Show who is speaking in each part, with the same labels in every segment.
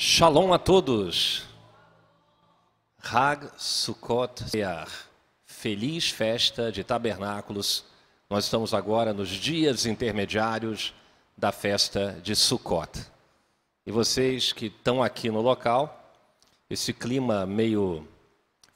Speaker 1: Shalom a todos. Hag Sukkot Sear. Feliz festa de tabernáculos. Nós estamos agora nos dias intermediários da festa de Sukkot. E vocês que estão aqui no local, esse clima meio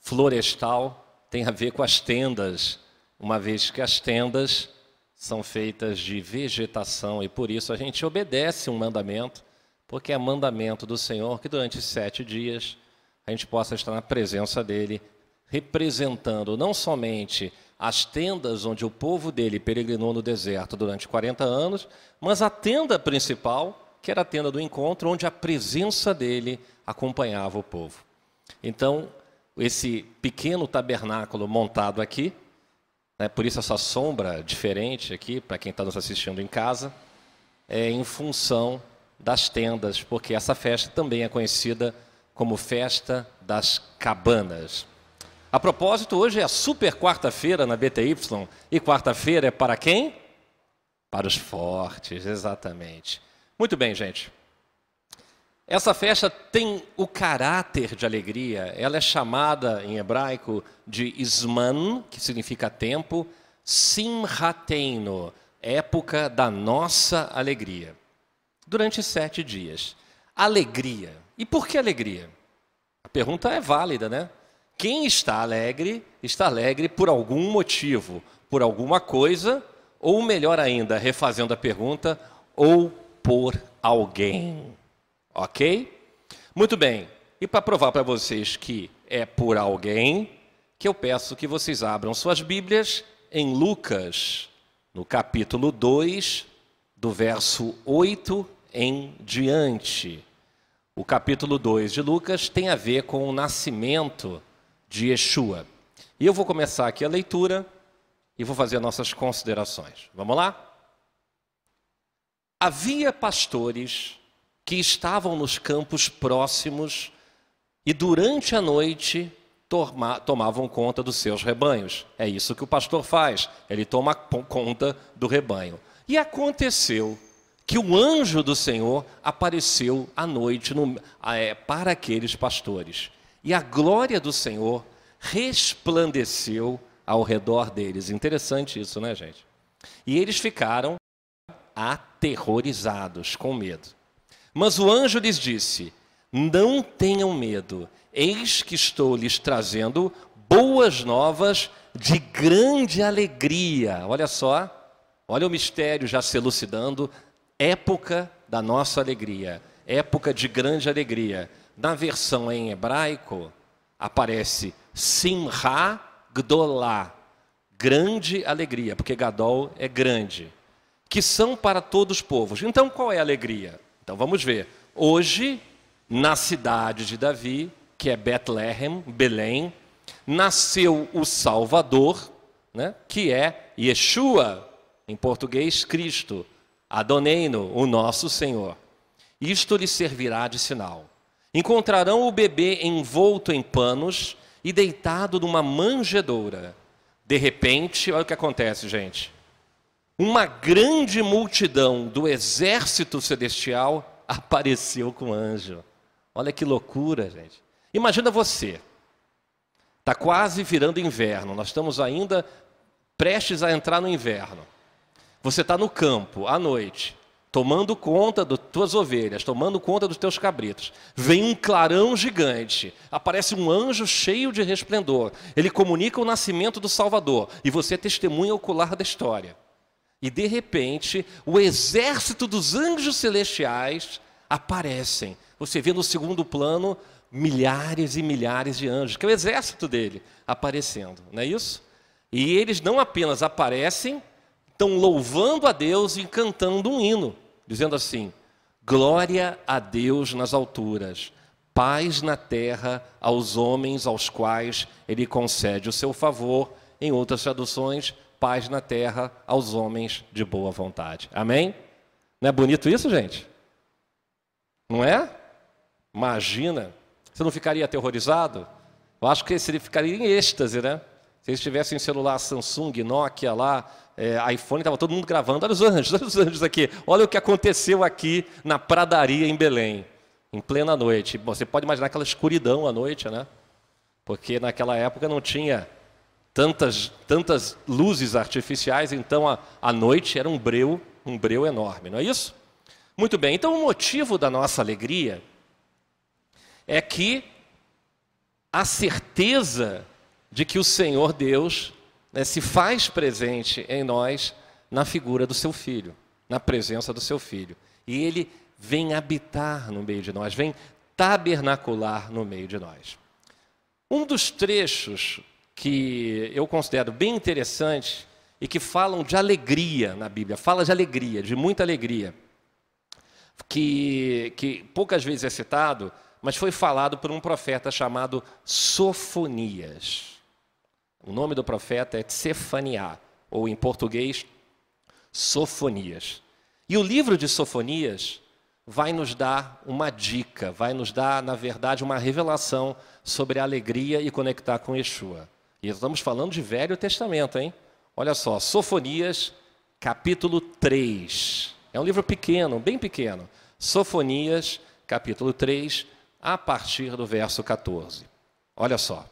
Speaker 1: florestal tem a ver com as tendas, uma vez que as tendas são feitas de vegetação e por isso a gente obedece um mandamento porque é mandamento do Senhor que durante sete dias a gente possa estar na presença dele, representando não somente as tendas onde o povo dele peregrinou no deserto durante 40 anos, mas a tenda principal, que era a tenda do encontro, onde a presença dele acompanhava o povo. Então, esse pequeno tabernáculo montado aqui, né, por isso essa sombra diferente aqui, para quem está nos assistindo em casa, é em função das tendas, porque essa festa também é conhecida como Festa das Cabanas. A propósito, hoje é a super quarta-feira na BTY, e quarta-feira é para quem? Para os fortes, exatamente. Muito bem, gente. Essa festa tem o caráter de alegria. Ela é chamada em hebraico de Isman, que significa tempo, Simhateino, época da nossa alegria durante sete dias. Alegria. E por que alegria? A pergunta é válida, né? Quem está alegre, está alegre por algum motivo, por alguma coisa, ou melhor ainda, refazendo a pergunta, ou por alguém. Ok? Muito bem. E para provar para vocês que é por alguém, que eu peço que vocês abram suas Bíblias em Lucas, no capítulo 2, do verso 8 em diante. O capítulo 2 de Lucas tem a ver com o nascimento de Yeshua. E eu vou começar aqui a leitura e vou fazer nossas considerações. Vamos lá? Havia pastores que estavam nos campos próximos e durante a noite tomavam conta dos seus rebanhos. É isso que o pastor faz, ele toma conta do rebanho. E aconteceu que o anjo do Senhor apareceu à noite no, é, para aqueles pastores. E a glória do Senhor resplandeceu ao redor deles. Interessante isso, né, gente? E eles ficaram aterrorizados, com medo. Mas o anjo lhes disse: Não tenham medo, eis que estou lhes trazendo boas novas de grande alegria. Olha só, olha o mistério já se elucidando época da nossa alegria, época de grande alegria. Na versão em hebraico, aparece Simha Gdolá, grande alegria, porque Gadol é grande, que são para todos os povos. Então, qual é a alegria? Então, vamos ver. Hoje, na cidade de Davi, que é Betlehem, Belém, nasceu o Salvador, né, que é Yeshua, em português, Cristo. Adoneino, o nosso Senhor. Isto lhe servirá de sinal. Encontrarão o bebê envolto em panos e deitado numa manjedoura. De repente, olha o que acontece, gente. Uma grande multidão do exército celestial apareceu com o anjo. Olha que loucura, gente. Imagina você. Está quase virando inverno. Nós estamos ainda prestes a entrar no inverno. Você está no campo à noite, tomando conta das tuas ovelhas, tomando conta dos teus cabritos. Vem um clarão gigante, aparece um anjo cheio de resplendor. Ele comunica o nascimento do Salvador e você é testemunha ocular da história. E de repente, o exército dos anjos celestiais aparecem. Você vê no segundo plano milhares e milhares de anjos, que é o exército dele aparecendo, não é isso? E eles não apenas aparecem, estão louvando a Deus e cantando um hino, dizendo assim: Glória a Deus nas alturas, paz na terra aos homens aos quais Ele concede o seu favor. Em outras traduções, paz na terra aos homens de boa vontade. Amém? Não é bonito isso, gente? Não é? Imagina. Você não ficaria aterrorizado? Eu acho que você ficaria em êxtase, né? Se eles tivessem celular Samsung, Nokia lá, é, iPhone, estava todo mundo gravando. Olha os anjos, olha os anjos aqui. Olha o que aconteceu aqui na pradaria em Belém. em plena noite. Você pode imaginar aquela escuridão à noite, né? Porque naquela época não tinha tantas, tantas luzes artificiais, então a, a noite era um breu, um breu enorme, não é isso? Muito bem, então o motivo da nossa alegria é que a certeza de que o Senhor Deus né, se faz presente em nós na figura do seu filho, na presença do seu filho. E ele vem habitar no meio de nós, vem tabernacular no meio de nós. Um dos trechos que eu considero bem interessante e que falam de alegria na Bíblia, fala de alegria, de muita alegria, que, que poucas vezes é citado, mas foi falado por um profeta chamado Sofonias. O nome do profeta é Tsefaniá, ou em português, Sofonias. E o livro de Sofonias vai nos dar uma dica, vai nos dar, na verdade, uma revelação sobre a alegria e conectar com Yeshua. E estamos falando de Velho Testamento, hein? Olha só, Sofonias, capítulo 3. É um livro pequeno, bem pequeno. Sofonias, capítulo 3, a partir do verso 14. Olha só.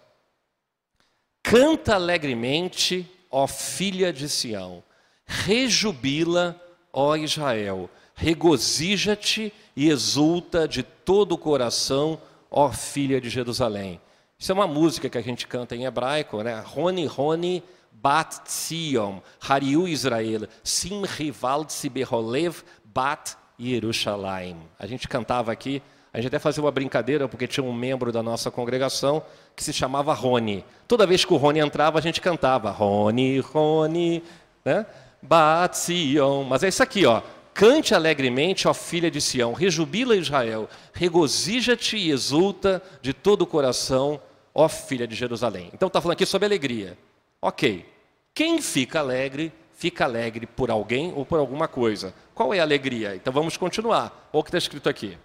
Speaker 1: Canta alegremente, ó filha de Sião, rejubila, ó Israel, regozija-te e exulta de todo o coração, ó filha de Jerusalém. Isso é uma música que a gente canta em hebraico, né? Roni, Roni, Bat Sion, Hariu Israel, Sim Rival Siberolev, Bat Yerushalayim. A gente cantava aqui a gente até fazia uma brincadeira, porque tinha um membro da nossa congregação que se chamava Rony. Toda vez que o Rony entrava, a gente cantava Rony, Rony, né? Batzion. Mas é isso aqui, ó. Cante alegremente, ó filha de Sião, rejubila Israel, regozija-te e exulta de todo o coração, ó filha de Jerusalém. Então está falando aqui sobre alegria. Ok. Quem fica alegre, fica alegre por alguém ou por alguma coisa. Qual é a alegria? Então vamos continuar. Olha o que está escrito aqui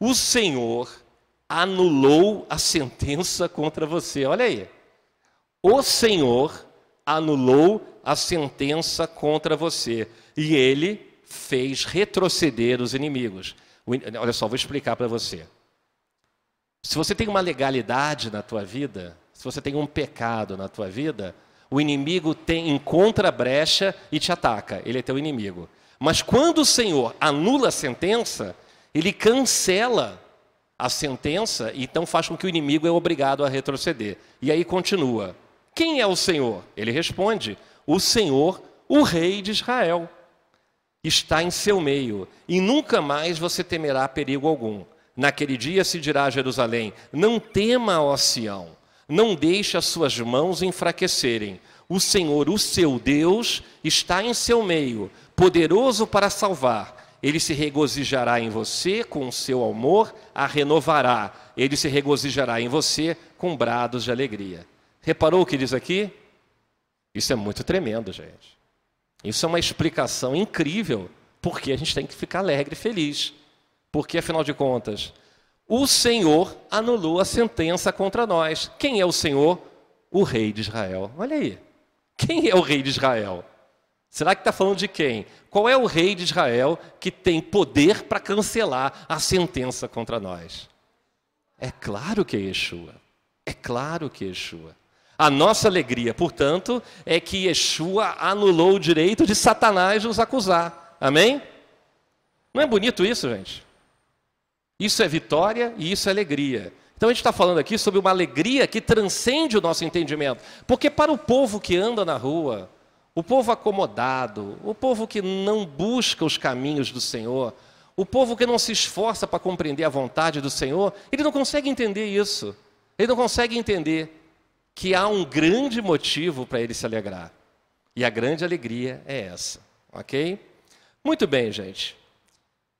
Speaker 1: o Senhor anulou a sentença contra você. Olha aí. O Senhor anulou a sentença contra você e ele fez retroceder os inimigos. Olha só, vou explicar para você. Se você tem uma legalidade na tua vida, se você tem um pecado na tua vida, o inimigo tem encontra brecha e te ataca. Ele é teu inimigo. Mas quando o Senhor anula a sentença, ele cancela a sentença e então faz com que o inimigo é obrigado a retroceder. E aí continua. Quem é o Senhor? Ele responde: O Senhor, o Rei de Israel, está em seu meio, e nunca mais você temerá perigo algum. Naquele dia se dirá a Jerusalém: Não tema, ó Sião, não deixe as suas mãos enfraquecerem. O Senhor, o seu Deus, está em seu meio, poderoso para salvar ele se regozijará em você com o seu amor, a renovará. Ele se regozijará em você com brados de alegria. Reparou o que diz aqui? Isso é muito tremendo, gente. Isso é uma explicação incrível porque a gente tem que ficar alegre e feliz. Porque, afinal de contas, o Senhor anulou a sentença contra nós. Quem é o Senhor? O Rei de Israel. Olha aí. Quem é o Rei de Israel? Será que está falando de quem? Qual é o rei de Israel que tem poder para cancelar a sentença contra nós? É claro que é Yeshua. É claro que é Yeshua. A nossa alegria, portanto, é que Yeshua anulou o direito de Satanás nos acusar. Amém? Não é bonito isso, gente? Isso é vitória e isso é alegria. Então a gente está falando aqui sobre uma alegria que transcende o nosso entendimento. Porque para o povo que anda na rua, o povo acomodado, o povo que não busca os caminhos do Senhor, o povo que não se esforça para compreender a vontade do Senhor, ele não consegue entender isso. Ele não consegue entender que há um grande motivo para ele se alegrar. E a grande alegria é essa, ok? Muito bem, gente.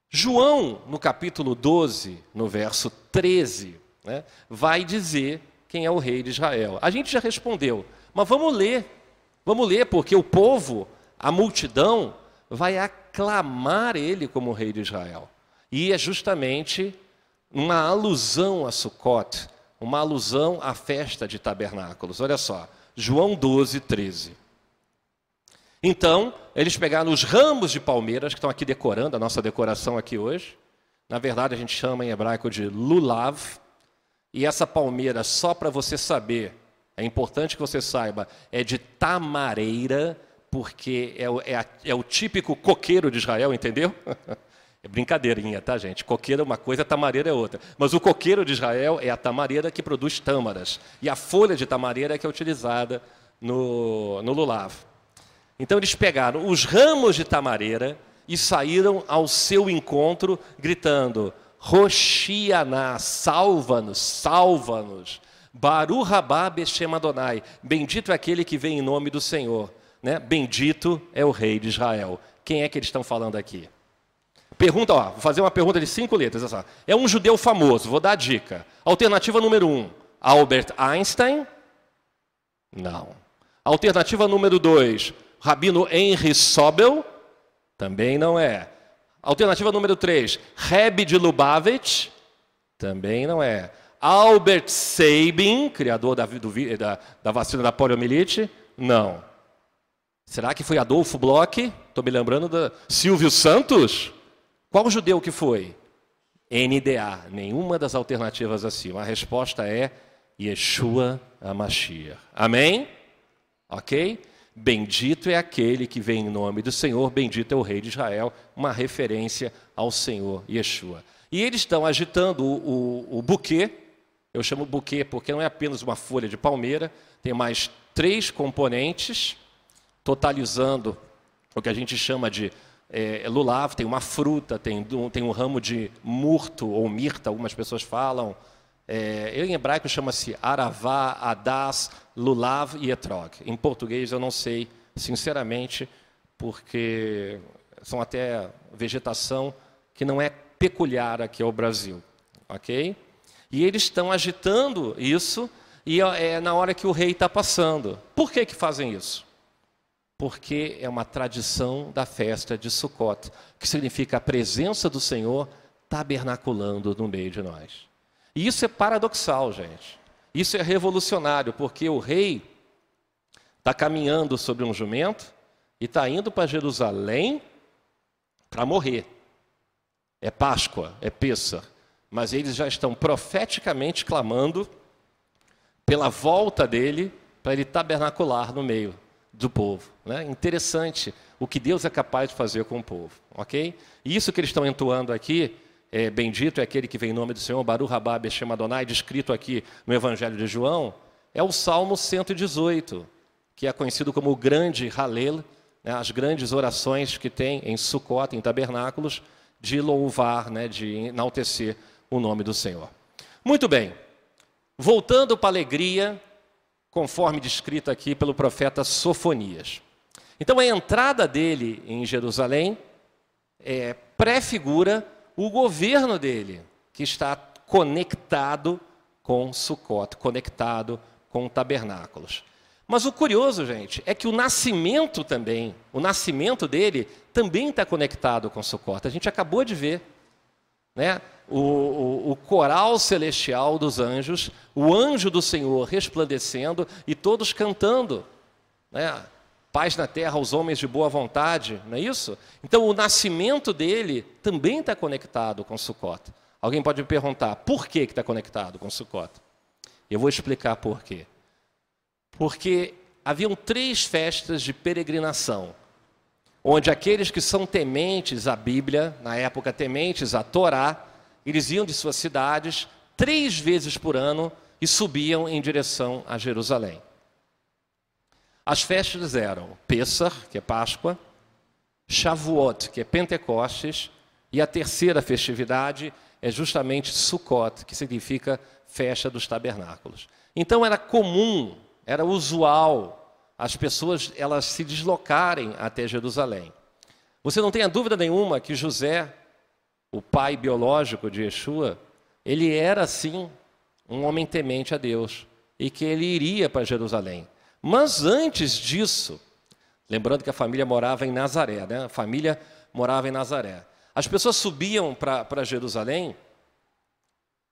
Speaker 1: João, no capítulo 12, no verso 13, né, vai dizer quem é o rei de Israel. A gente já respondeu, mas vamos ler Vamos ler, porque o povo, a multidão, vai aclamar ele como rei de Israel. E é justamente uma alusão a Sukkot, uma alusão à festa de tabernáculos. Olha só, João 12, 13. Então, eles pegaram os ramos de palmeiras, que estão aqui decorando a nossa decoração aqui hoje, Na verdade, a gente chama em hebraico de lulav. E essa palmeira, só para você saber, é importante que você saiba, é de tamareira, porque é o, é, é o típico coqueiro de Israel, entendeu? É brincadeirinha, tá, gente? Coqueiro é uma coisa, tamareira é outra. Mas o coqueiro de Israel é a tamareira que produz tâmaras. E a folha de tamareira é que é utilizada no, no lulav. Então eles pegaram os ramos de tamareira e saíram ao seu encontro gritando: Roshianá, salva-nos, salva-nos. Baru Rabá Beshem Adonai, bendito é aquele que vem em nome do Senhor. Né? Bendito é o rei de Israel. Quem é que eles estão falando aqui? Pergunta, ó, vou fazer uma pergunta de cinco letras. É um judeu famoso, vou dar a dica. Alternativa número um, Albert Einstein? Não. Alternativa número dois, Rabino Henry Sobel? Também não é. Alternativa número três, Reb de Lubavitch? Também não é. Albert Sabin, criador da, do, da, da vacina da poliomielite? Não. Será que foi Adolfo Bloch? Estou me lembrando da Silvio Santos? Qual judeu que foi? NDA, nenhuma das alternativas acima. A resposta é Yeshua Amashia. Amém? Ok? Bendito é aquele que vem em nome do Senhor, bendito é o rei de Israel, uma referência ao Senhor Yeshua. E eles estão agitando o, o, o buquê, eu chamo buquê porque não é apenas uma folha de palmeira, tem mais três componentes, totalizando o que a gente chama de é, lulav, tem uma fruta, tem, tem um ramo de murto ou mirta, algumas pessoas falam. É, em hebraico chama-se aravá, adas, lulav e etrog. Em português eu não sei, sinceramente, porque são até vegetação que não é peculiar aqui ao Brasil, ok? E eles estão agitando isso e é na hora que o rei está passando. Por que que fazem isso? porque é uma tradição da festa de Sukkot, que significa a presença do Senhor tabernaculando no meio de nós. E isso é paradoxal, gente. Isso é revolucionário, porque o rei está caminhando sobre um jumento e está indo para Jerusalém para morrer. É Páscoa, é Pêssar, mas eles já estão profeticamente clamando pela volta dele para ele tabernacular no meio do povo. Né? Interessante o que Deus é capaz de fazer com o povo. ok? E isso que eles estão entoando aqui, é, bendito é aquele que vem em nome do Senhor, Baru Rabá Beshem Adonai, descrito aqui no Evangelho de João, é o Salmo 118, que é conhecido como o grande Halel, né? as grandes orações que tem em Sukkot, em tabernáculos, de louvar, né? de enaltecer o nome do Senhor. Muito bem, voltando para a alegria, conforme descrito aqui pelo profeta Sofonias. Então, a entrada dele em Jerusalém é, prefigura o governo dele, que está conectado com Sukkot, conectado com tabernáculos. Mas o curioso, gente, é que o nascimento também, o nascimento dele também está conectado com Sukkot. A gente acabou de ver, né? O, o, o, coral celestial dos anjos, o anjo do Senhor resplandecendo e todos cantando. Né? Paz na terra aos homens de boa vontade, não é isso? Então o nascimento dele também está conectado com Sukkot. Alguém pode me perguntar, por que está conectado com Sukkot? Eu vou explicar por quê. Porque haviam três festas de peregrinação, onde aqueles que são tementes à Bíblia, na época tementes à Torá, eles iam de suas cidades três vezes por ano e subiam em direção a Jerusalém. As festas eram Pessah, que é Páscoa, Shavuot, que é Pentecostes, e a terceira festividade é justamente Sukkot, que significa festa dos tabernáculos. Então era comum, era usual as pessoas elas se deslocarem até Jerusalém. Você não tenha dúvida nenhuma que José o pai biológico de Yeshua, ele era sim um homem temente a Deus e que ele iria para Jerusalém. Mas antes disso, lembrando que a família morava em Nazaré, né? A família morava em Nazaré. As pessoas subiam para Jerusalém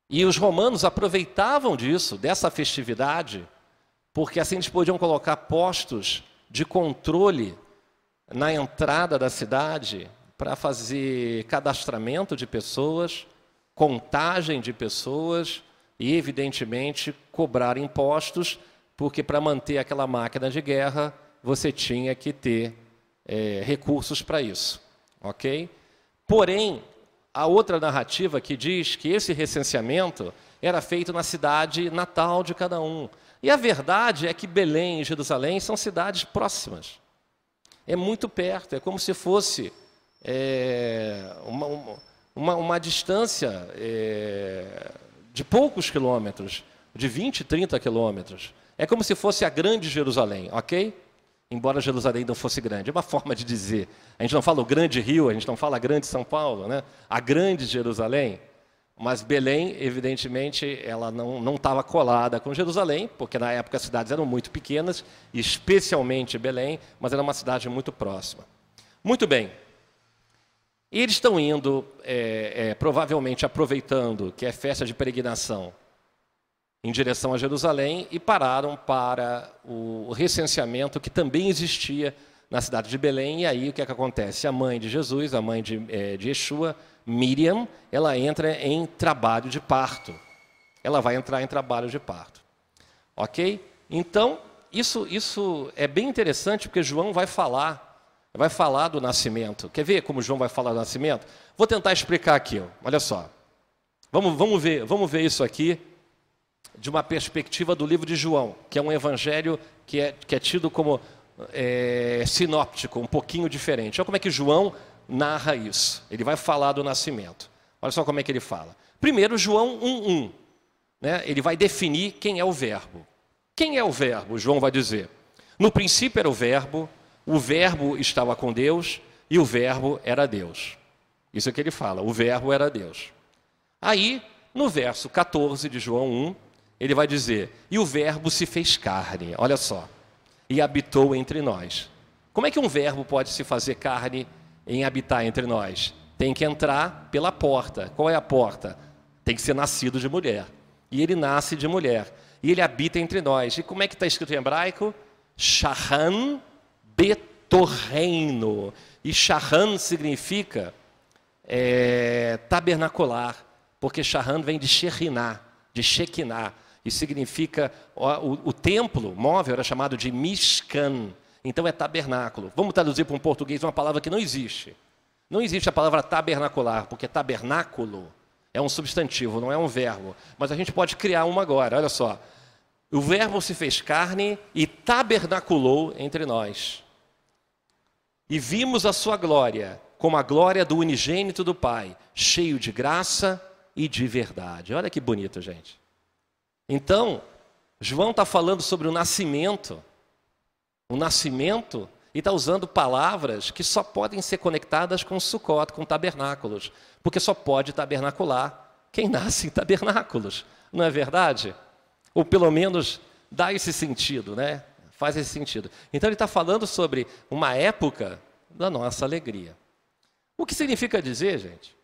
Speaker 1: e os romanos aproveitavam disso, dessa festividade, porque assim eles podiam colocar postos de controle na entrada da cidade para fazer cadastramento de pessoas, contagem de pessoas e, evidentemente, cobrar impostos, porque para manter aquela máquina de guerra você tinha que ter é, recursos para isso, ok? Porém, a outra narrativa que diz que esse recenseamento era feito na cidade natal de cada um. E a verdade é que Belém e Jerusalém são cidades próximas. É muito perto, é como se fosse é, uma, uma, uma, distância é, de poucos quilômetros, de 20, 30 quilômetros. É como se fosse a grande Jerusalém, ok? Embora Jerusalém não fosse grande. É uma forma de dizer. A gente não fala o grande Rio, a gente não fala a grande São Paulo, né? A grande Jerusalém. Mas Belém, evidentemente, ela não estava colada com Jerusalém, porque na época as cidades eram muito pequenas, especialmente Belém, mas era uma cidade muito próxima. Muito bem. E eles estão indo, é, é, provavelmente aproveitando que é festa de peregrinação, em direção a Jerusalém, e pararam para o recenseamento que também existia na cidade de Belém. E aí o que, é que acontece? A mãe de Jesus, a mãe de, é, de Yeshua, Miriam, ela entra em trabalho de parto. Ela vai entrar em trabalho de parto. Ok? Então, isso, isso é bem interessante porque João vai falar, vai falar do nascimento. Quer ver como João vai falar do nascimento? Vou tentar explicar aqui. Olha só. Vamos, vamos, ver, vamos ver isso aqui de uma perspectiva do livro de João, que é um evangelho que é, que é tido como é, sinóptico, um pouquinho diferente. Olha como é que João narra isso. Ele vai falar do nascimento. Olha só como é que ele fala. Primeiro, João 1:1. Né? Ele vai definir quem é o verbo. Quem é o verbo? João vai dizer. No princípio era o verbo, o verbo estava com Deus e o verbo era Deus. Isso é que ele fala, o verbo era Deus. Aí, no verso 14 de João 1, ele vai dizer: "E o verbo se fez carne". Olha só. E habitou entre nós. Como é que um verbo pode se fazer carne em habitar entre nós? Tem que entrar pela porta. Qual é a porta? Tem que ser nascido de mulher. E ele nasce de mulher. E ele habita entre nós. E como é que está escrito em hebraico? Shahan betorreino. E Shahan significa é, tabernacular, porque Shahan vem de Shekhinah, de Shekinah, e significa o, o, o templo móvel era chamado de Mishkan, então é tabernáculo. Vamos traduzir para um português uma palavra que não existe. Não existe a palavra tabernacular, porque tabernáculo é um substantivo, não é um verbo. Mas a gente pode criar uma agora, olha só. O verbo se fez carne e tabernaculou entre nós. E vimos a sua glória, como a glória do unigênito do Pai, cheio de graça e de verdade. Olha que bonito, gente. Então, João está falando sobre o nascimento o nascimento e está usando palavras que só podem ser conectadas com Sukkot, com tabernáculos, porque só pode tabernacular quem nasce em tabernáculos, não é verdade? Ou pelo menos dá esse sentido, né? Faz esse sentido. Então ele está falando sobre uma época da nossa alegria. O que significa dizer, gente,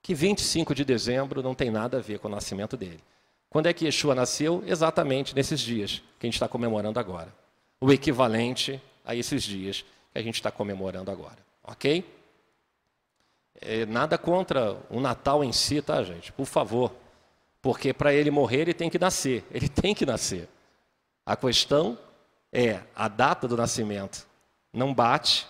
Speaker 1: que 25 de dezembro não tem nada a ver com o nascimento dele. Quando é que Yeshua nasceu? Exatamente nesses dias que a gente está comemorando agora o equivalente a esses dias que a gente está comemorando agora. Ok? É, nada contra o Natal em si, tá, gente? Por favor. Porque para ele morrer, ele tem que nascer. Ele tem que nascer. A questão é a data do nascimento não bate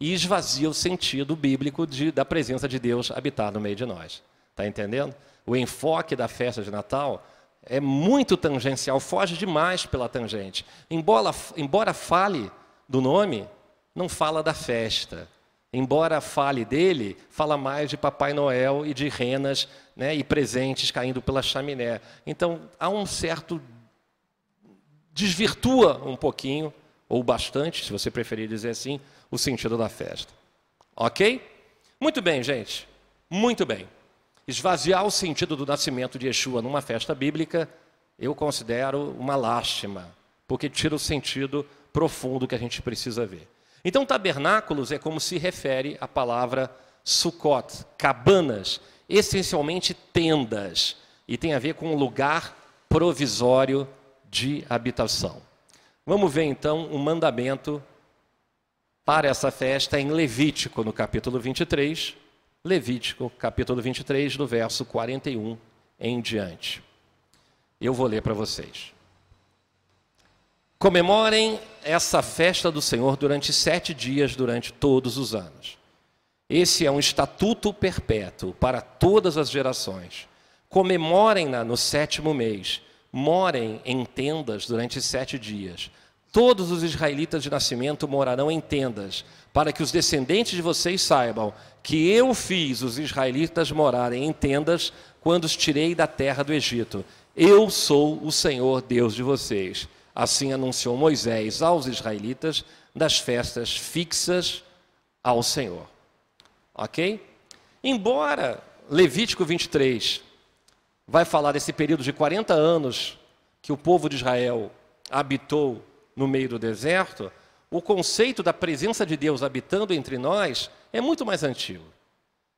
Speaker 1: e esvazia o sentido bíblico de, da presença de Deus habitar no meio de nós. Está entendendo? O enfoque da festa de Natal é muito tangencial, foge demais pela tangente. Embora, embora fale do nome, não fala da festa. Embora fale dele, fala mais de Papai Noel e de renas né, e presentes caindo pela chaminé. Então, há um certo. Desvirtua um pouquinho, ou bastante, se você preferir dizer assim, o sentido da festa. Ok? Muito bem, gente. Muito bem. Esvaziar o sentido do nascimento de Yeshua numa festa bíblica, eu considero uma lástima, porque tira o sentido profundo que a gente precisa ver. Então, tabernáculos é como se refere a palavra Sukkot, cabanas, essencialmente tendas, e tem a ver com um lugar provisório de habitação. Vamos ver então o mandamento para essa festa em Levítico, no capítulo 23. Levítico, capítulo 23, do verso 41 em diante. Eu vou ler para vocês. Comemorem essa festa do Senhor durante sete dias, durante todos os anos. Esse é um estatuto perpétuo para todas as gerações. Comemorem-na no sétimo mês. Morem em tendas durante sete dias. Todos os israelitas de nascimento morarão em tendas, para que os descendentes de vocês saibam que eu fiz os israelitas morarem em tendas quando os tirei da terra do Egito. Eu sou o Senhor Deus de vocês. Assim anunciou Moisés aos israelitas das festas fixas ao Senhor. Ok? Embora Levítico 23 vai falar desse período de 40 anos que o povo de Israel habitou no meio do deserto, o conceito da presença de Deus habitando entre nós é muito mais antigo.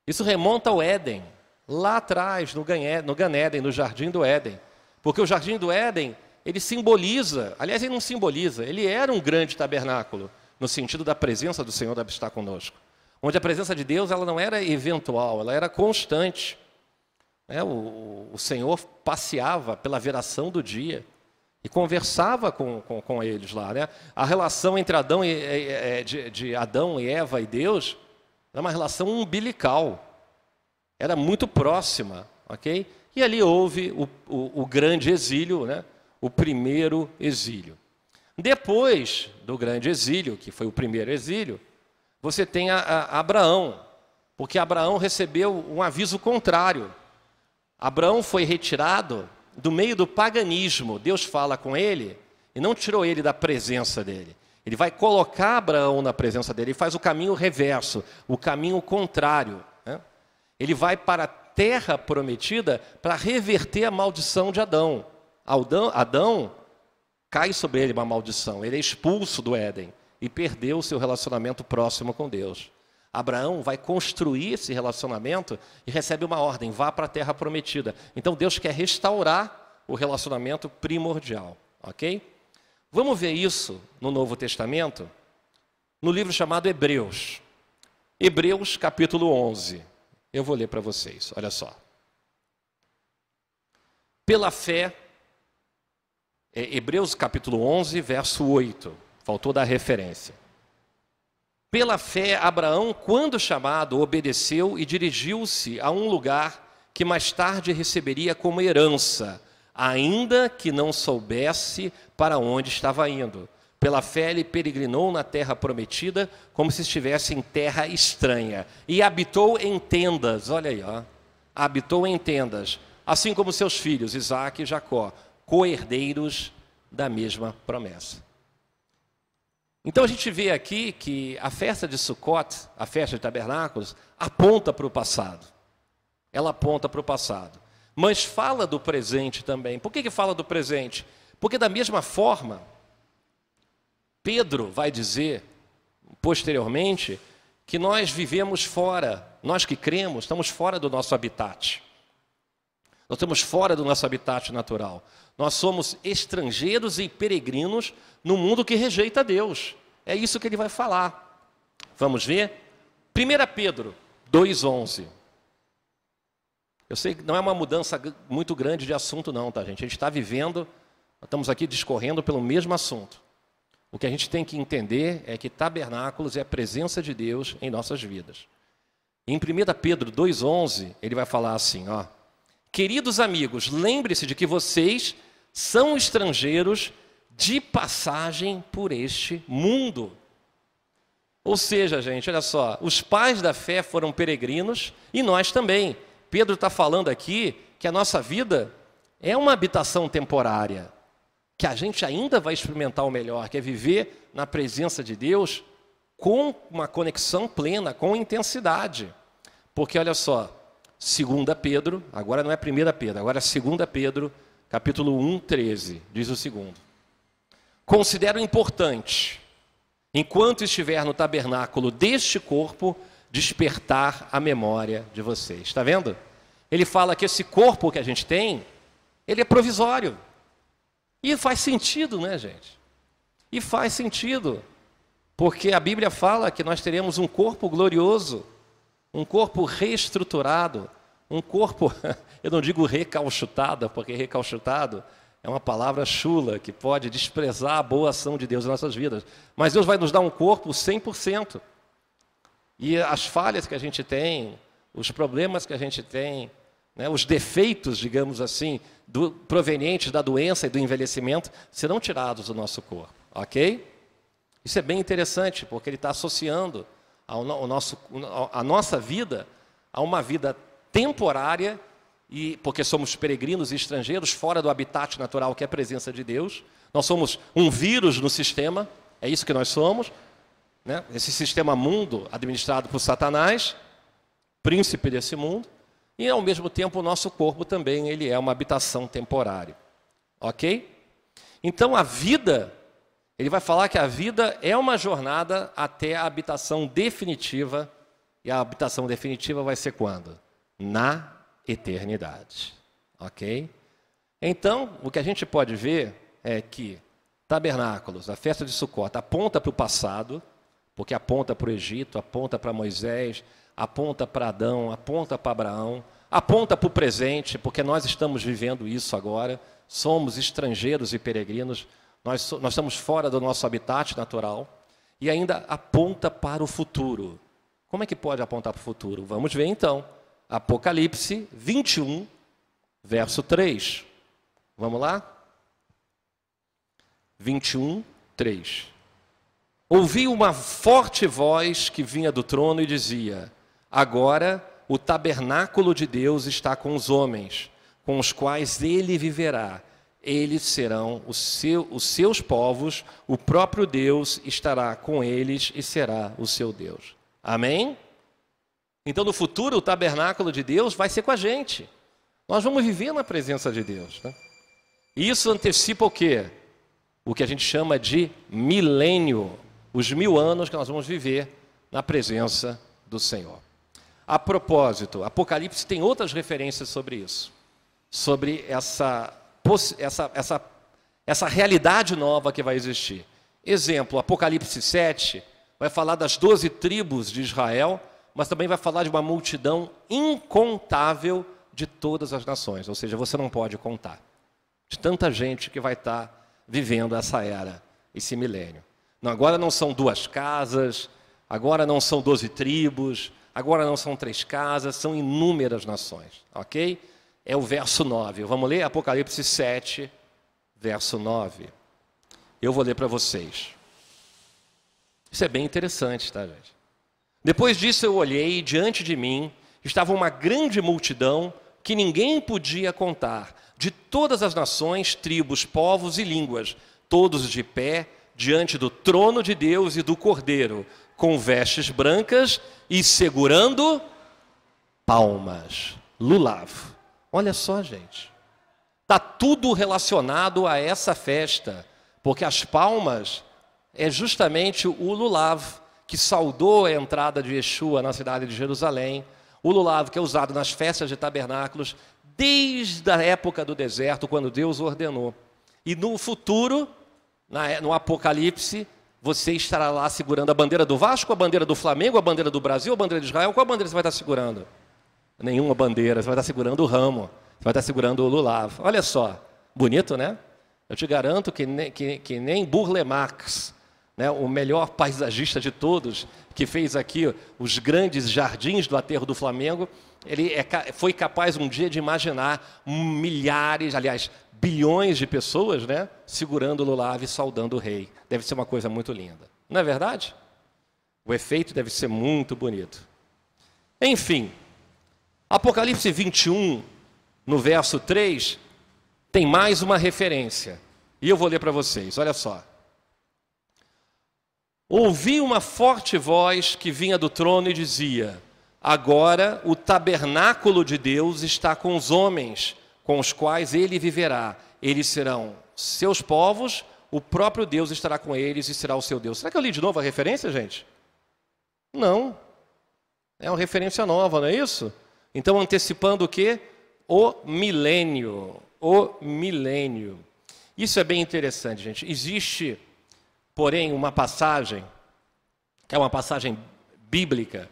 Speaker 1: Isso remonta ao Éden, lá atrás, no Gan Éden, no Jardim do Éden. Porque o Jardim do Éden, ele simboliza, aliás, ele não simboliza, ele era um grande tabernáculo, no sentido da presença do Senhor estar conosco. Onde a presença de Deus ela não era eventual, ela era constante. É, o, o Senhor passeava pela veração do dia e conversava com, com, com eles lá. Né? A relação entre Adão e, de, de Adão e Eva e Deus era uma relação umbilical, era muito próxima, ok? E ali houve o, o, o grande exílio, né? o primeiro exílio. Depois do grande exílio, que foi o primeiro exílio, você tem a, a Abraão, porque Abraão recebeu um aviso contrário. Abraão foi retirado do meio do paganismo, Deus fala com ele e não tirou ele da presença dele. Ele vai colocar Abraão na presença dele e faz o caminho reverso, o caminho contrário. Né? Ele vai para a terra prometida para reverter a maldição de Adão. Adão. Adão cai sobre ele uma maldição, ele é expulso do Éden e perdeu o seu relacionamento próximo com Deus. Abraão vai construir esse relacionamento e recebe uma ordem: vá para a terra prometida. Então Deus quer restaurar o relacionamento primordial, ok? Vamos ver isso no Novo Testamento, no livro chamado Hebreus. Hebreus capítulo 11. Eu vou ler para vocês, olha só. Pela fé, é Hebreus capítulo 11, verso 8. Faltou dar referência. Pela fé, Abraão, quando chamado, obedeceu e dirigiu-se a um lugar que mais tarde receberia como herança, ainda que não soubesse para onde estava indo. Pela fé, ele peregrinou na terra prometida, como se estivesse em terra estranha, e habitou em tendas, olha aí, ó, habitou em tendas, assim como seus filhos, Isaac e Jacó, co-herdeiros da mesma promessa. Então a gente vê aqui que a festa de Sukkot, a festa de tabernáculos, aponta para o passado. Ela aponta para o passado. Mas fala do presente também. Por que, que fala do presente? Porque da mesma forma, Pedro vai dizer, posteriormente, que nós vivemos fora, nós que cremos, estamos fora do nosso habitat. Nós estamos fora do nosso habitat natural. Nós somos estrangeiros e peregrinos no mundo que rejeita Deus. É isso que ele vai falar. Vamos ver? 1 Pedro 2,11. Eu sei que não é uma mudança muito grande de assunto, não, tá, gente? A gente está vivendo, estamos aqui discorrendo pelo mesmo assunto. O que a gente tem que entender é que tabernáculos é a presença de Deus em nossas vidas. Em 1 Pedro 2,11, ele vai falar assim: ó. Queridos amigos, lembre-se de que vocês são estrangeiros de passagem por este mundo. Ou seja, gente, olha só, os pais da fé foram peregrinos e nós também. Pedro está falando aqui que a nossa vida é uma habitação temporária, que a gente ainda vai experimentar o melhor, que é viver na presença de Deus com uma conexão plena, com intensidade. Porque olha só, Segunda Pedro, agora não é primeira Pedro, agora é segunda Pedro, capítulo 1, 13, diz o segundo. Considero importante, enquanto estiver no tabernáculo deste corpo, despertar a memória de vocês. Está vendo? Ele fala que esse corpo que a gente tem, ele é provisório. E faz sentido, né, gente? E faz sentido. Porque a Bíblia fala que nós teremos um corpo glorioso, um corpo reestruturado, um corpo, eu não digo recalchutado, porque recalchutado é uma palavra chula que pode desprezar a boa ação de Deus em nossas vidas. Mas Deus vai nos dar um corpo 100%. E as falhas que a gente tem, os problemas que a gente tem, né, os defeitos, digamos assim, do, provenientes da doença e do envelhecimento, serão tirados do nosso corpo, ok? Isso é bem interessante, porque ele está associando ao, ao nosso, a nossa vida a uma vida temporária, e porque somos peregrinos e estrangeiros fora do habitat natural que é a presença de Deus. Nós somos um vírus no sistema, é isso que nós somos. Né? Esse sistema mundo administrado por Satanás, príncipe desse mundo, e ao mesmo tempo o nosso corpo também ele é uma habitação temporária. Ok? Então a vida, ele vai falar que a vida é uma jornada até a habitação definitiva, e a habitação definitiva vai ser quando? Na eternidade. Ok? Então, o que a gente pode ver é que tabernáculos, a festa de Sucota, aponta para o passado, porque aponta para o Egito, aponta para Moisés, aponta para Adão, aponta para Abraão, aponta para o presente, porque nós estamos vivendo isso agora, somos estrangeiros e peregrinos, nós, nós estamos fora do nosso habitat natural, e ainda aponta para o futuro. Como é que pode apontar para o futuro? Vamos ver então. Apocalipse 21, verso 3. Vamos lá? 21, 3. Ouvi uma forte voz que vinha do trono e dizia: Agora o tabernáculo de Deus está com os homens, com os quais ele viverá. Eles serão seu, os seus povos, o próprio Deus estará com eles e será o seu Deus. Amém? Então, no futuro, o tabernáculo de Deus vai ser com a gente. Nós vamos viver na presença de Deus. Né? Isso antecipa o quê? O que a gente chama de milênio, os mil anos que nós vamos viver na presença do Senhor. A propósito, Apocalipse tem outras referências sobre isso, sobre essa, essa, essa, essa realidade nova que vai existir. Exemplo, Apocalipse 7 vai falar das doze tribos de Israel, mas também vai falar de uma multidão incontável de todas as nações, ou seja, você não pode contar, de tanta gente que vai estar vivendo essa era, esse milênio. Não, agora não são duas casas, agora não são doze tribos, Agora não são três casas, são inúmeras nações, ok? É o verso 9. Vamos ler Apocalipse 7, verso 9. Eu vou ler para vocês. Isso é bem interessante, tá, gente? Depois disso eu olhei e diante de mim estava uma grande multidão que ninguém podia contar, de todas as nações, tribos, povos e línguas, todos de pé diante do trono de Deus e do Cordeiro, com vestes brancas e segurando palmas. Lulav. Olha só, gente. Está tudo relacionado a essa festa, porque as palmas é justamente o Lulav, que saudou a entrada de Yeshua na cidade de Jerusalém. O Lulav que é usado nas festas de tabernáculos desde a época do deserto, quando Deus ordenou. E no futuro, no Apocalipse, você estará lá segurando a bandeira do Vasco, a bandeira do Flamengo, a bandeira do Brasil, a bandeira de Israel. Qual bandeira você vai estar segurando? Nenhuma bandeira, você vai estar segurando o ramo, você vai estar segurando o lulav. Olha só, bonito, né? Eu te garanto que, ne, que, que nem Burle Marx, né, o melhor paisagista de todos, que fez aqui os grandes jardins do aterro do Flamengo, ele é, foi capaz um dia de imaginar milhares, aliás, bilhões de pessoas, né, segurando o lulav e saudando o rei. Deve ser uma coisa muito linda. Não é verdade? O efeito deve ser muito bonito. Enfim, Apocalipse 21, no verso 3, tem mais uma referência. E eu vou ler para vocês, olha só. Ouvi uma forte voz que vinha do trono e dizia: Agora o tabernáculo de Deus está com os homens com os quais ele viverá. Eles serão seus povos, o próprio Deus estará com eles e será o seu Deus. Será que eu li de novo a referência, gente? Não. É uma referência nova, não é isso? Então, antecipando o quê? O milênio. O milênio. Isso é bem interessante, gente. Existe, porém, uma passagem É uma passagem bíblica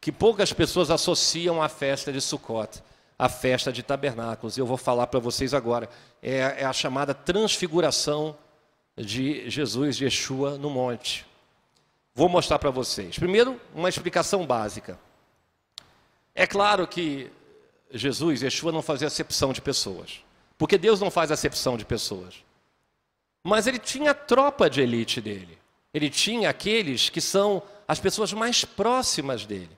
Speaker 1: que poucas pessoas associam à festa de Sukkot, à festa de tabernáculos. E eu vou falar para vocês agora. É, é, a chamada transfiguração de Jesus, de Yeshua, no monte. Vou mostrar para vocês. Primeiro, uma explicação básica. É claro que Jesus, Yeshua, não fazia acepção de pessoas. Porque Deus não faz acepção de pessoas. Mas ele tinha a tropa de elite dele. Ele tinha aqueles que são as pessoas mais próximas dele.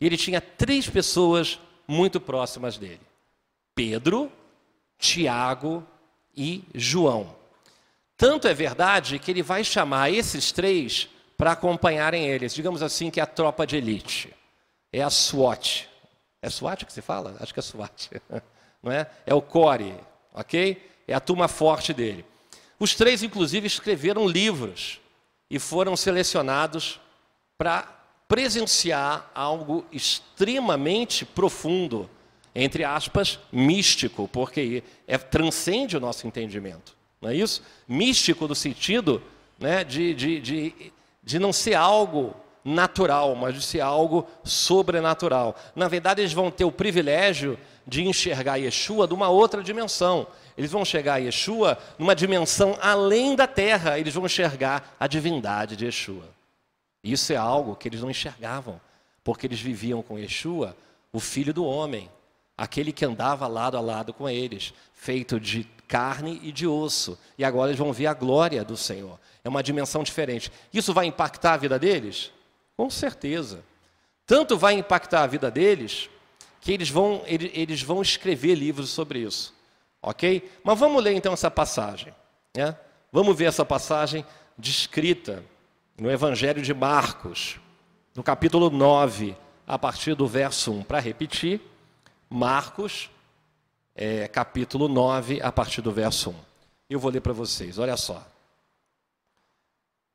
Speaker 1: E ele tinha três pessoas muito próximas dele: Pedro, Tiago e João. Tanto é verdade que ele vai chamar esses três para acompanharem eles. Digamos assim que é a tropa de elite. É a SWAT. É SWAT que se fala? Acho que é SWAT. Não é? É o core, ok? É a turma forte dele. Os três, inclusive, escreveram livros e foram selecionados para presenciar algo extremamente profundo, entre aspas, místico, porque é, transcende o nosso entendimento. Não é isso? Místico no sentido né, de, de, de, de não ser algo natural, mas de ser algo sobrenatural. Na verdade, eles vão ter o privilégio de enxergar Yeshua de uma outra dimensão. Eles vão chegar a Yeshua numa dimensão além da terra, eles vão enxergar a divindade de Yeshua. Isso é algo que eles não enxergavam, porque eles viviam com Yeshua, o filho do homem, aquele que andava lado a lado com eles, feito de carne e de osso. E agora eles vão ver a glória do Senhor. É uma dimensão diferente. Isso vai impactar a vida deles? Com certeza. Tanto vai impactar a vida deles que eles vão, eles vão escrever livros sobre isso. Ok? Mas vamos ler então essa passagem. Né? Vamos ver essa passagem descrita no Evangelho de Marcos, no capítulo 9, a partir do verso 1. Para repetir, Marcos, é, capítulo 9, a partir do verso 1. Eu vou ler para vocês, olha só.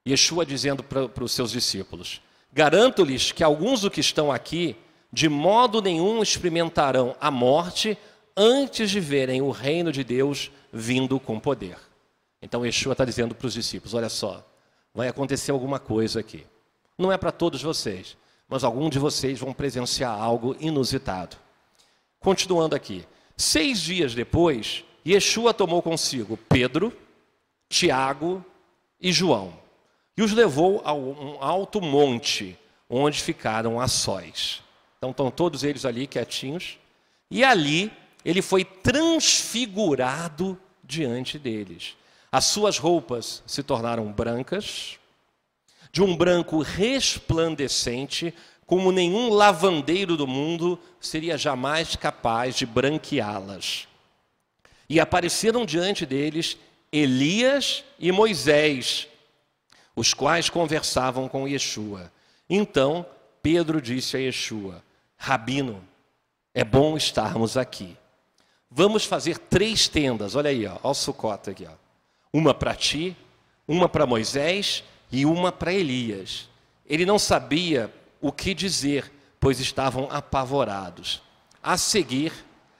Speaker 1: Yeshua dizendo para os seus discípulos: Garanto-lhes que alguns do que estão aqui, de modo nenhum experimentarão a morte antes de verem o reino de Deus vindo com poder. Então Yeshua está dizendo para os discípulos: olha só, vai acontecer alguma coisa aqui. Não é para todos vocês, mas alguns de vocês vão presenciar algo inusitado. Continuando aqui. Seis dias depois, Yeshua tomou consigo Pedro, Tiago e João e os levou a um alto monte, onde ficaram a sós. Então estão todos eles ali quietinhos. E ali ele foi transfigurado diante deles. As suas roupas se tornaram brancas, de um branco resplandecente, como nenhum lavandeiro do mundo seria jamais capaz de branqueá-las. E apareceram diante deles Elias e Moisés, os quais conversavam com Yeshua. Então Pedro disse a Yeshua: Rabino, é bom estarmos aqui. Vamos fazer três tendas, olha aí, ó, olha o sucota aqui. Ó. Uma para ti, uma para Moisés e uma para Elias. Ele não sabia o que dizer, pois estavam apavorados. A seguir,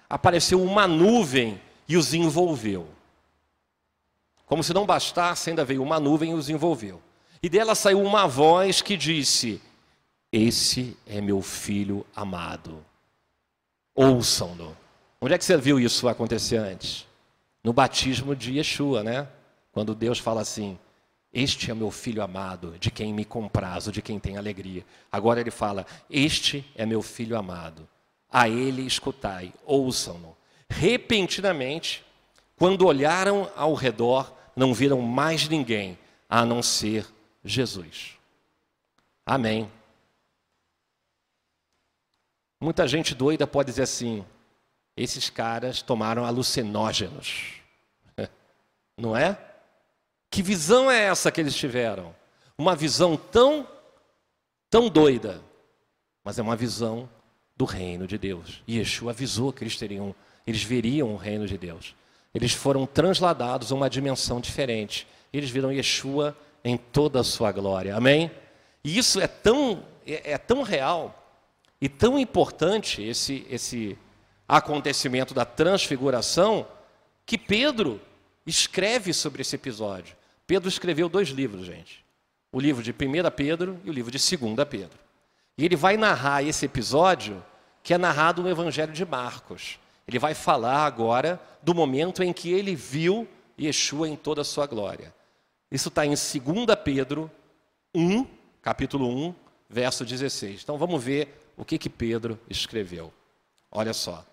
Speaker 1: apareceu uma nuvem e os envolveu. Como se não bastasse, ainda veio uma nuvem e os envolveu. E dela saiu uma voz que disse: Esse é meu filho amado. Ouçam-no. Onde é que você viu isso acontecer antes? No batismo de Yeshua, né? Quando Deus fala assim: Este é meu filho amado, de quem me comprazo, de quem tem alegria. Agora ele fala: Este é meu filho amado, a ele escutai, ouçam-no. Repentinamente, quando olharam ao redor, não viram mais ninguém a não ser Jesus. Amém. Muita gente doida pode dizer assim: esses caras tomaram alucinógenos. Não é? Que visão é essa que eles tiveram? Uma visão tão tão doida, mas é uma visão do reino de Deus. E Yeshua avisou que eles teriam, eles veriam o reino de Deus. Eles foram transladados a uma dimensão diferente. Eles viram Yeshua em toda a sua glória. Amém? E isso é tão é, é tão real e tão importante esse esse acontecimento da transfiguração que Pedro escreve sobre esse episódio. Pedro escreveu dois livros, gente. o livro de 1 Pedro e o livro de 2 Pedro. E ele vai narrar esse episódio que é narrado no Evangelho de Marcos. Ele vai falar agora do momento em que ele viu Yeshua em toda a sua glória. Isso está em 2 Pedro 1, capítulo 1, verso 16. Então vamos ver o que, que Pedro escreveu. Olha só.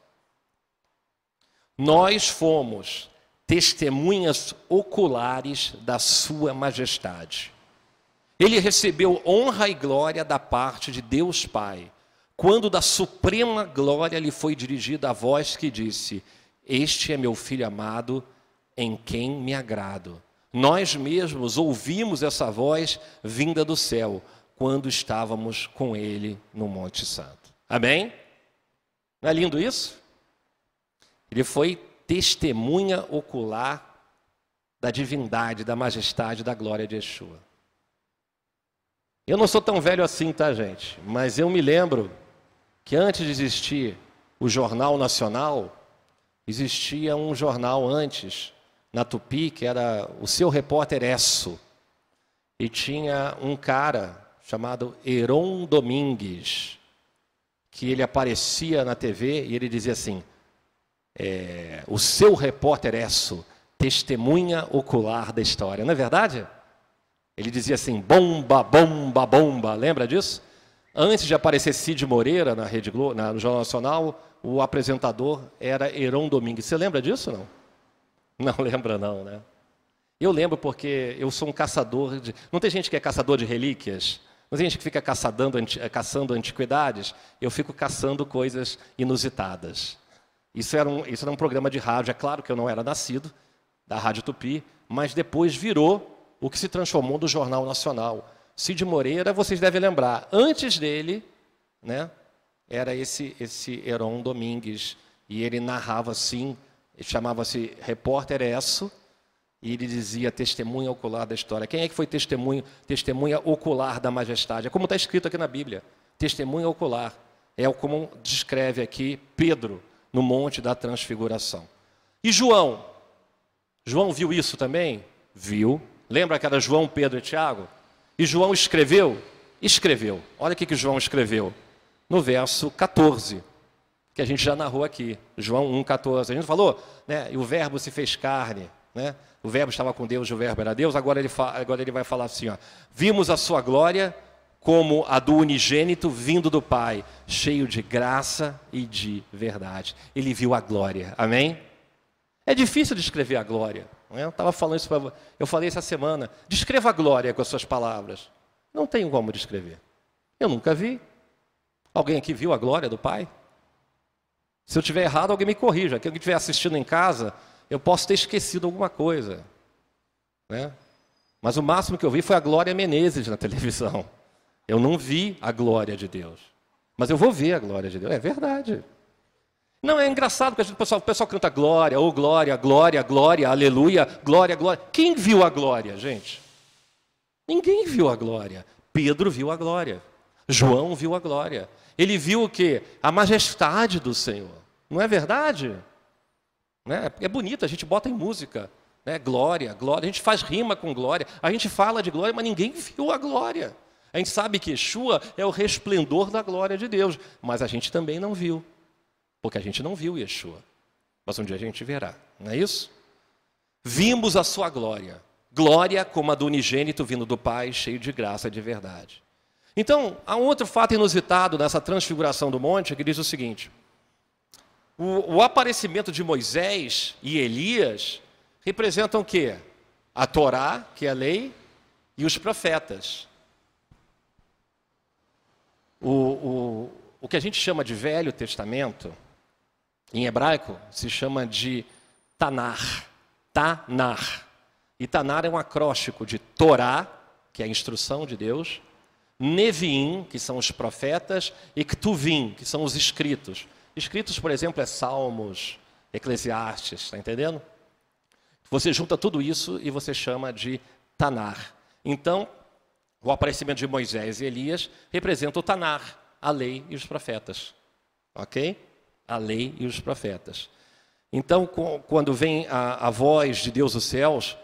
Speaker 1: Nós fomos testemunhas oculares da Sua Majestade. Ele recebeu honra e glória da parte de Deus Pai, quando da suprema glória lhe foi dirigida a voz que disse: Este é meu filho amado, em quem me agrado. Nós mesmos ouvimos essa voz vinda do céu, quando estávamos com ele no Monte Santo. Amém? Não é lindo isso? Ele foi testemunha ocular da divindade, da majestade, da glória de Yeshua. Eu não sou tão velho assim, tá, gente? Mas eu me lembro que antes de existir o Jornal Nacional, existia um jornal antes, na Tupi, que era o seu repórter Esso. E tinha um cara chamado Heron Domingues, que ele aparecia na TV e ele dizia assim: é, o seu repórter Esso, testemunha ocular da história, não é verdade? Ele dizia assim: bomba, bomba, bomba, lembra disso? Antes de aparecer Cid Moreira na Rede Globo, no Jornal Nacional, o apresentador era Heron Domingues. Você lembra disso não? Não lembra não, né? Eu lembro porque eu sou um caçador de. Não tem gente que é caçador de relíquias? Não tem gente que fica caçadando, caçando antiguidades? Eu fico caçando coisas inusitadas. Isso era, um, isso era um programa de rádio. É claro que eu não era nascido da Rádio Tupi, mas depois virou o que se transformou no Jornal Nacional. Cid Moreira, vocês devem lembrar, antes dele, né, era esse, esse Heron Domingues, e ele narrava assim, chamava-se Repórter Esso, e ele dizia testemunha ocular da história. Quem é que foi testemunha, testemunha ocular da majestade? É como está escrito aqui na Bíblia, testemunha ocular. É como descreve aqui Pedro no Monte da Transfiguração. E João? João viu isso também? Viu. Lembra que era João, Pedro e Tiago? E João escreveu? Escreveu. Olha o que João escreveu. No verso 14, que a gente já narrou aqui. João 1,14. A gente falou, né? E o verbo se fez carne. Né? O verbo estava com Deus o verbo era Deus. Agora ele, agora ele vai falar assim: ó, Vimos a sua glória como a do unigênito vindo do Pai, cheio de graça e de verdade. Ele viu a glória. Amém? É difícil descrever a glória. Eu estava falando isso para eu falei essa semana. Descreva a glória com as suas palavras. Não tenho como descrever. Eu nunca vi. Alguém aqui viu a glória do Pai? Se eu tiver errado, alguém me corrija. Quem estiver assistindo em casa, eu posso ter esquecido alguma coisa. Né? Mas o máximo que eu vi foi a Glória Menezes na televisão. Eu não vi a glória de Deus. Mas eu vou ver a glória de Deus. É verdade. Não, é engraçado que o pessoal, o pessoal canta glória, ou oh, glória, glória, glória, aleluia, glória, glória. Quem viu a glória, gente? Ninguém viu a glória. Pedro viu a glória. João viu a glória. Ele viu o quê? A majestade do Senhor. Não é verdade? Né? É bonito, a gente bota em música. Né? Glória, glória. A gente faz rima com glória. A gente fala de glória, mas ninguém viu a glória. A gente sabe que Yeshua é o resplendor da glória de Deus, mas a gente também não viu. Porque a gente não viu Yeshua. Mas um dia a gente verá, não é isso? Vimos a sua glória. Glória como a do unigênito vindo do Pai, cheio de graça e de verdade. Então, há um outro fato inusitado nessa transfiguração do monte que diz o seguinte: o, o aparecimento de Moisés e Elias representam o quê? A Torá, que é a lei, e os profetas. O, o, o que a gente chama de Velho Testamento em hebraico, se chama de Tanar. Tanar. E Tanar é um acróstico de Torá, que é a instrução de Deus, Neviim, que são os profetas, e Ktuvim, que são os escritos. Escritos, por exemplo, é Salmos, Eclesiastes, está entendendo? Você junta tudo isso e você chama de Tanar. Então, o aparecimento de Moisés e Elias representa o Tanar, a lei e os profetas. Ok? a lei e os profetas. Então, quando vem a, a voz de Deus dos céus,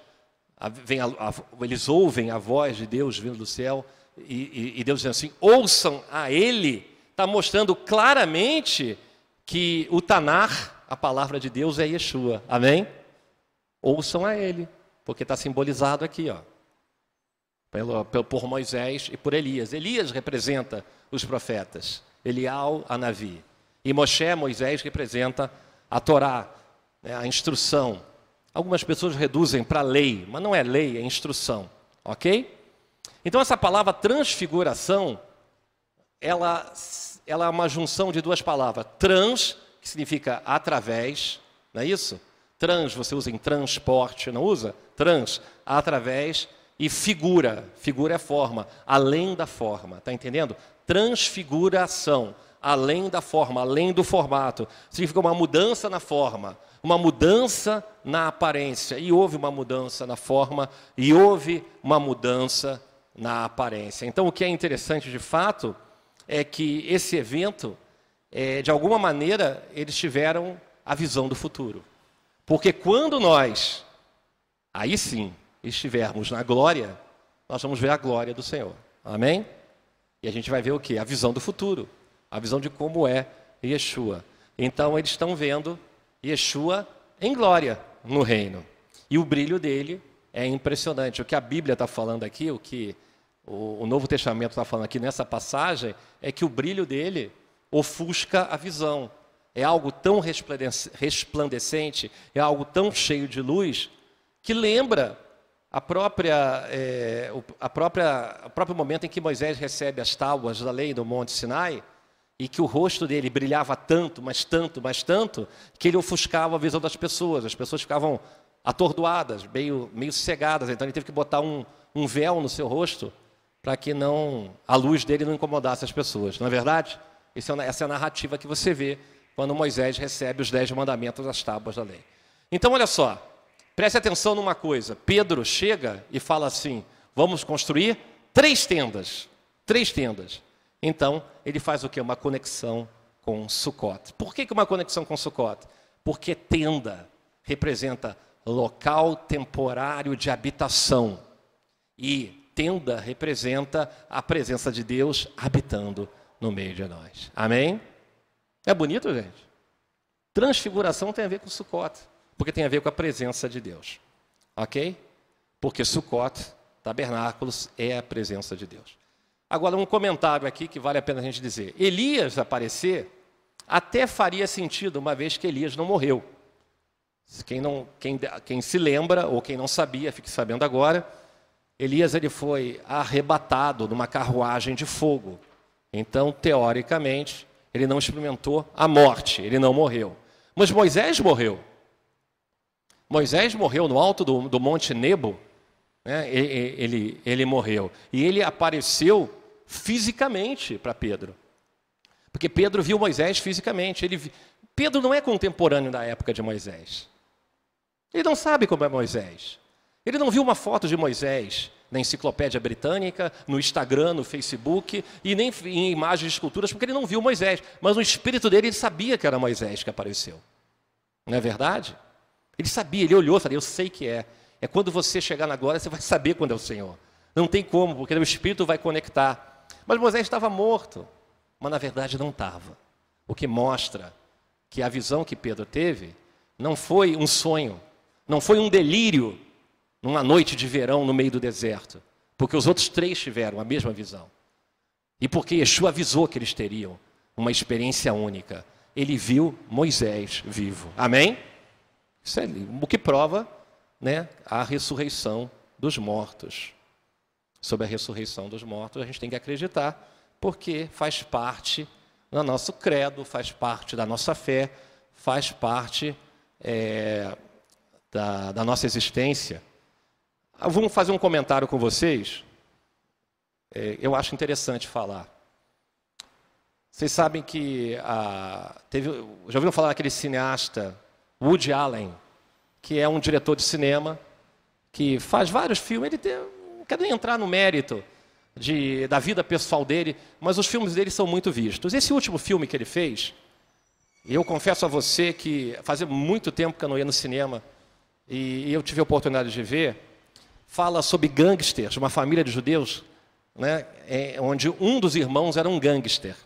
Speaker 1: vem a, a, eles ouvem a voz de Deus vindo do céu e, e, e Deus dizendo assim: ouçam a Ele, está mostrando claramente que o Tanar, a palavra de Deus, é Yeshua. Amém? Ouçam a Ele, porque está simbolizado aqui, ó, pelo, por Moisés e por Elias. Elias representa os profetas, Elial, Anavi. E Moshe, Moisés, representa a Torá, né, a instrução. Algumas pessoas reduzem para lei, mas não é lei, é instrução, ok? Então essa palavra transfiguração, ela, ela é uma junção de duas palavras. Trans, que significa através, não é isso? Trans, você usa em transporte, não usa? Trans, através, e figura, figura é forma, além da forma, tá entendendo? Transfiguração, além da forma, além do formato. Significa uma mudança na forma, uma mudança na aparência. E houve uma mudança na forma, e houve uma mudança na aparência. Então, o que é interessante de fato é que esse evento, é, de alguma maneira, eles tiveram a visão do futuro. Porque quando nós, aí sim, estivermos na glória, nós vamos ver a glória do Senhor. Amém? E a gente vai ver o que? A visão do futuro. A visão de como é Yeshua. Então, eles estão vendo Yeshua em glória no reino. E o brilho dele é impressionante. O que a Bíblia está falando aqui, o que o, Novo Testamento está falando aqui nessa passagem, é que o brilho dele ofusca a visão. É algo tão resplandecente, é algo tão cheio de luz, que lembra a própria, é, a própria, o próprio momento em que Moisés recebe as tábuas da lei no Monte Sinai, e que o rosto dele brilhava tanto, mas tanto, mas tanto, que ele ofuscava a visão das pessoas. As pessoas ficavam atordoadas, meio, meio cegadas. Então ele teve que botar um, um véu no seu rosto para que não a luz dele não incomodasse as pessoas. Não é verdade? É essa é a narrativa que você vê quando Moisés recebe os dez mandamentos das tábuas da lei. Então, olha só, preste atenção numa coisa. Pedro chega e fala assim: vamos construir três tendas. Três tendas. Então, ele faz o que? Uma conexão com Sukkot. Por que, que uma conexão com Sukkot? Porque tenda representa local temporário de habitação. E tenda representa a presença de Deus habitando no meio de nós. Amém? É bonito, gente? Transfiguração tem a ver com Sukkot, porque tem a ver com a presença de Deus. Ok? Porque Sukkot, tabernáculos, é a presença de Deus. Agora, um comentário aqui que vale a pena a gente dizer. Elias aparecer até faria sentido, uma vez que Elias não morreu. Quem, não, quem, quem se lembra, ou quem não sabia, fique sabendo agora, Elias ele foi arrebatado numa carruagem de fogo. Então, teoricamente, ele não experimentou a morte, ele não morreu. Mas Moisés morreu. Moisés morreu no alto do, do Monte Nebo, né? ele, ele, ele morreu. E ele apareceu fisicamente para Pedro. Porque Pedro viu Moisés fisicamente. Ele, Pedro não é contemporâneo da época de Moisés. Ele não sabe como é Moisés. Ele não viu uma foto de Moisés na enciclopédia britânica, no Instagram, no Facebook, e nem em imagens esculturas, porque ele não viu Moisés. Mas no espírito dele, ele sabia que era Moisés que apareceu. Não é verdade? Ele sabia, ele olhou e falou: Eu sei que é. É quando você chegar na glória, você vai saber quando é o Senhor. Não tem como, porque o Espírito vai conectar. Mas Moisés estava morto, mas na verdade não estava. O que mostra que a visão que Pedro teve não foi um sonho, não foi um delírio numa noite de verão no meio do deserto, porque os outros três tiveram a mesma visão. E porque Yeshua avisou que eles teriam uma experiência única. Ele viu Moisés vivo. Amém? Isso é o que prova né, a ressurreição dos mortos sobre a ressurreição dos mortos, a gente tem que acreditar, porque faz parte do nosso credo, faz parte da nossa fé, faz parte é, da, da, nossa existência. Ah, vamos fazer um comentário com vocês. É, eu acho interessante falar. Vocês sabem que a, teve, já ouviram falar daquele cineasta Woody Allen, que é um diretor de cinema que faz vários filmes. Ele tem, quero nem entrar no mérito de, da vida pessoal dele, mas os filmes dele são muito vistos. Esse último filme que ele fez, eu confesso a você que fazia muito tempo que eu não ia no cinema e eu tive a oportunidade de ver, fala sobre gangsters, uma família de judeus, né, é, onde um dos irmãos era um gangster.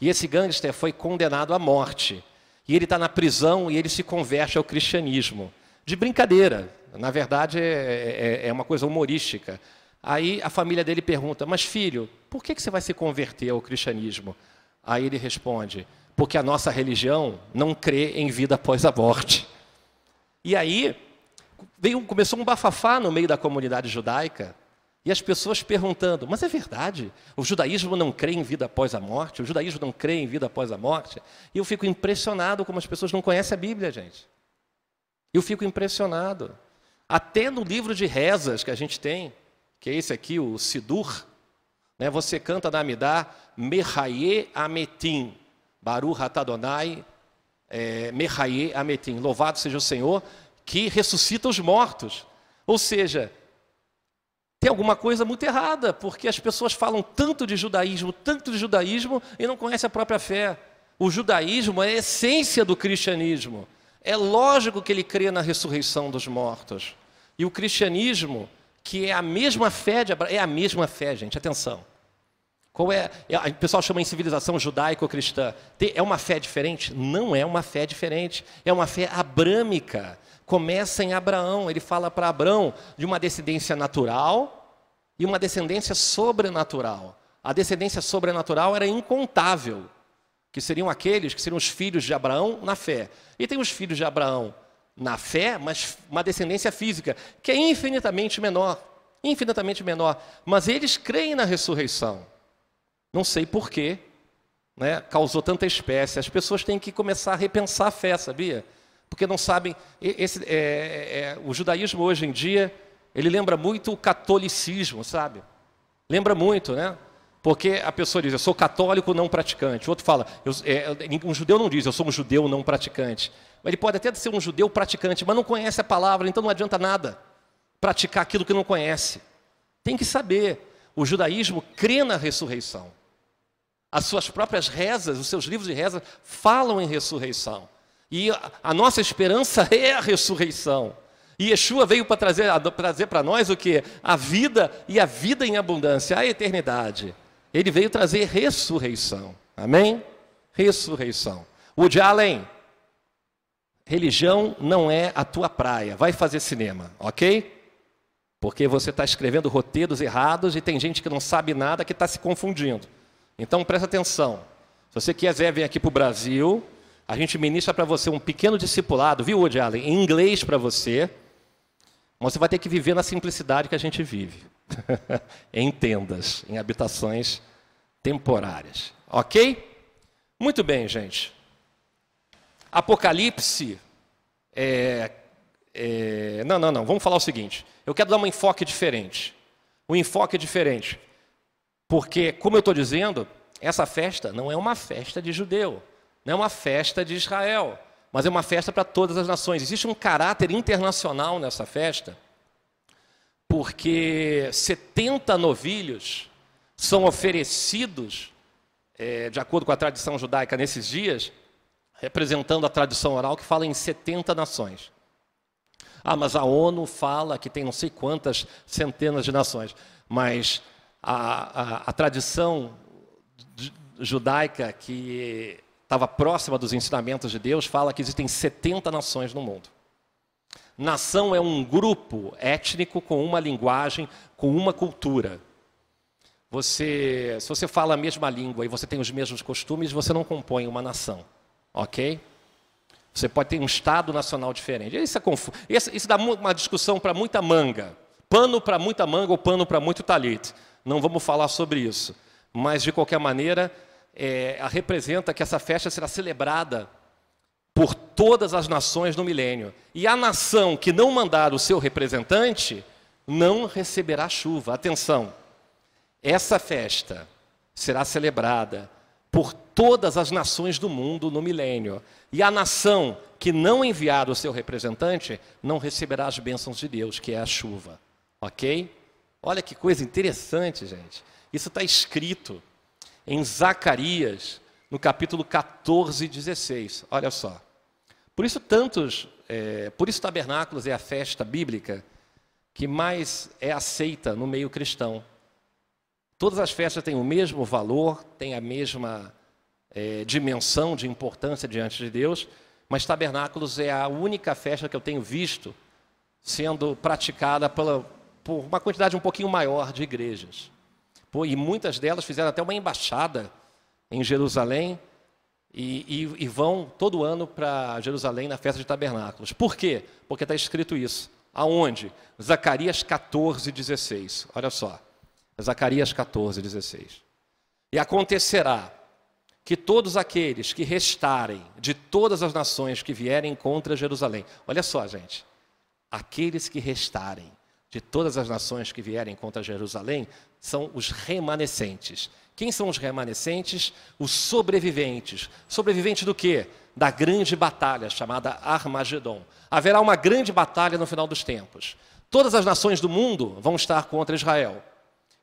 Speaker 1: E esse gangster foi condenado à morte. E ele está na prisão e ele se converte ao cristianismo. De brincadeira, na verdade é, é, é uma coisa humorística. Aí a família dele pergunta: Mas filho, por que, que você vai se converter ao cristianismo? Aí ele responde: Porque a nossa religião não crê em vida após a morte. E aí veio, começou um bafafá no meio da comunidade judaica. E as pessoas perguntando: Mas é verdade? O judaísmo não crê em vida após a morte? O judaísmo não crê em vida após a morte? E eu fico impressionado como as pessoas não conhecem a Bíblia, gente. Eu fico impressionado. Até no livro de rezas que a gente tem, que é esse aqui, o Sidur, né, você canta na Amidá, Mehaye Ametim, Baruch Atadonai, é, Mehaye Ametim, louvado seja o Senhor, que ressuscita os mortos. Ou seja, tem alguma coisa muito errada, porque as pessoas falam tanto de judaísmo, tanto de judaísmo, e não conhecem a própria fé. O judaísmo é a essência do cristianismo. É lógico que ele crê na ressurreição dos mortos. E o cristianismo, que é a mesma fé de Abraão, é a mesma fé, gente, atenção. Qual é? O pessoal chama em civilização judaico-cristã. É uma fé diferente? Não é uma fé diferente. É uma fé abrâmica começa em Abraão. Ele fala para Abraão de uma descendência natural e uma descendência sobrenatural. A descendência sobrenatural era incontável, que seriam aqueles que seriam os filhos de Abraão na fé. E tem os filhos de Abraão na fé, mas uma descendência física, que é infinitamente menor. Infinitamente menor. Mas eles creem na ressurreição. Não sei porquê, né, causou tanta espécie. As pessoas têm que começar a repensar a fé, sabia? Porque não sabem. Esse, é, é, é, o judaísmo hoje em dia, ele lembra muito o catolicismo, sabe? Lembra muito, né? Porque a pessoa diz, eu sou católico não praticante. O outro fala, é, um judeu não diz, eu sou um judeu não praticante. Ele pode até ser um judeu praticante, mas não conhece a palavra, então não adianta nada praticar aquilo que não conhece. Tem que saber. O judaísmo crê na ressurreição. As suas próprias rezas, os seus livros de reza falam em ressurreição. E a nossa esperança é a ressurreição. E Yeshua veio para trazer, trazer para nós o que? A vida e a vida em abundância, a eternidade. Ele veio trazer ressurreição. Amém? Ressurreição. Woody Allen, religião não é a tua praia. Vai fazer cinema, ok? Porque você está escrevendo roteiros errados e tem gente que não sabe nada que está se confundindo. Então presta atenção. Se você quiser vir aqui para o Brasil, a gente ministra para você um pequeno discipulado, viu, Woody Allen? Em inglês para você. Mas você vai ter que viver na simplicidade que a gente vive. em tendas, em habitações temporárias. Ok? Muito bem, gente. Apocalipse. É, é, não, não, não. Vamos falar o seguinte. Eu quero dar um enfoque diferente. Um enfoque diferente. Porque, como eu estou dizendo, essa festa não é uma festa de judeu. Não é uma festa de Israel, mas é uma festa para todas as nações. Existe um caráter internacional nessa festa, porque 70 novilhos são oferecidos, é, de acordo com a tradição judaica nesses dias, representando a tradição oral que fala em 70 nações. Ah, mas a ONU fala que tem não sei quantas centenas de nações, mas a, a, a tradição judaica que estava próxima dos ensinamentos de Deus, fala que existem 70 nações no mundo. Nação é um grupo étnico com uma linguagem, com uma cultura. Você, se você fala a mesma língua e você tem os mesmos costumes, você não compõe uma nação, ok? Você pode ter um estado nacional diferente. Isso, é confu... isso, isso dá uma discussão para muita manga. Pano para muita manga ou pano para muito talit. Não vamos falar sobre isso. Mas, de qualquer maneira, é, representa que essa festa será celebrada por todas as nações no milênio. E a nação que não mandar o seu representante não receberá chuva. Atenção, essa festa será celebrada por todas as nações do mundo no milênio. E a nação que não enviar o seu representante não receberá as bênçãos de Deus, que é a chuva. Ok? Olha que coisa interessante, gente. Isso está escrito em Zacarias, no capítulo 14, 16. Olha só. Por isso, tantos, é, por isso, tabernáculos é a festa bíblica que mais é aceita no meio cristão. Todas as festas têm o mesmo valor, têm a mesma é, dimensão de importância diante de Deus, mas tabernáculos é a única festa que eu tenho visto sendo praticada pela, por uma quantidade um pouquinho maior de igrejas. E muitas delas fizeram até uma embaixada em Jerusalém e, e, e vão todo ano para Jerusalém na festa de tabernáculos. Por quê? Porque está escrito isso. Aonde? Zacarias 14, 16. Olha só. Zacarias 14, 16. E acontecerá que todos aqueles que restarem de todas as nações que vierem contra Jerusalém, olha só, gente, aqueles que restarem de todas as nações que vierem contra Jerusalém são os remanescentes. Quem são os remanescentes? Os sobreviventes. Sobreviventes do quê? Da grande batalha chamada Armagedon. Haverá uma grande batalha no final dos tempos. Todas as nações do mundo vão estar contra Israel.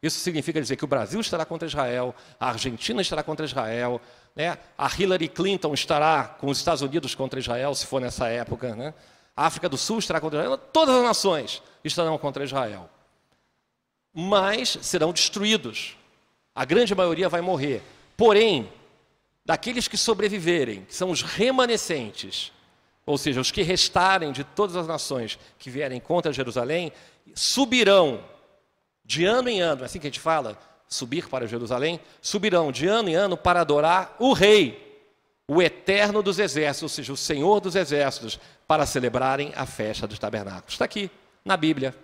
Speaker 1: Isso significa dizer que o Brasil estará contra Israel, a Argentina estará contra Israel, né? a Hillary Clinton estará com os Estados Unidos contra Israel, se for nessa época, né? A África do Sul estará contra Israel, todas as nações estarão contra Israel. Mas serão destruídos. A grande maioria vai morrer. Porém, daqueles que sobreviverem, que são os remanescentes, ou seja, os que restarem de todas as nações que vierem contra Jerusalém, subirão de ano em ano, é assim que a gente fala, subir para Jerusalém, subirão de ano em ano para adorar o Rei, o Eterno dos Exércitos, ou seja, o Senhor dos Exércitos, para celebrarem a festa dos tabernáculos. Está aqui, na Bíblia.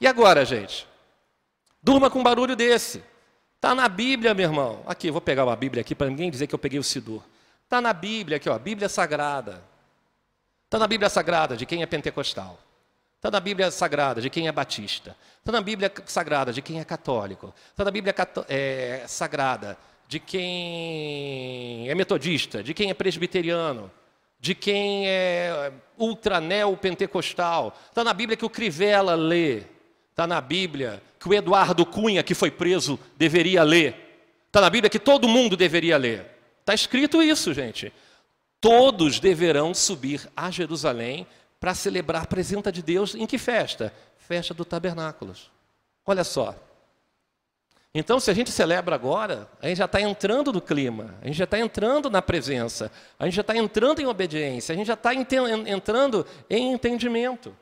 Speaker 1: E agora, gente? Durma com um barulho desse. Está na Bíblia, meu irmão. Aqui, vou pegar uma Bíblia aqui para ninguém dizer que eu peguei o Sidur. Está na Bíblia aqui, ó, Bíblia Sagrada. Está na Bíblia Sagrada de quem é pentecostal. Está na Bíblia Sagrada de quem é batista. Está na Bíblia Sagrada de quem é católico. Está na Bíblia é, Sagrada de quem é metodista, de quem é presbiteriano, de quem é ultranel pentecostal. Está na Bíblia que o Crivella lê. Está na Bíblia que o Eduardo Cunha, que foi preso, deveria ler. Está na Bíblia que todo mundo deveria ler. Está escrito isso, gente. Todos deverão subir a Jerusalém para celebrar a presença de Deus em que festa? Festa do Tabernáculos. Olha só. Então, se a gente celebra agora, a gente já está entrando no clima, a gente já está entrando na presença, a gente já está entrando em obediência, a gente já está entrando em entendimento.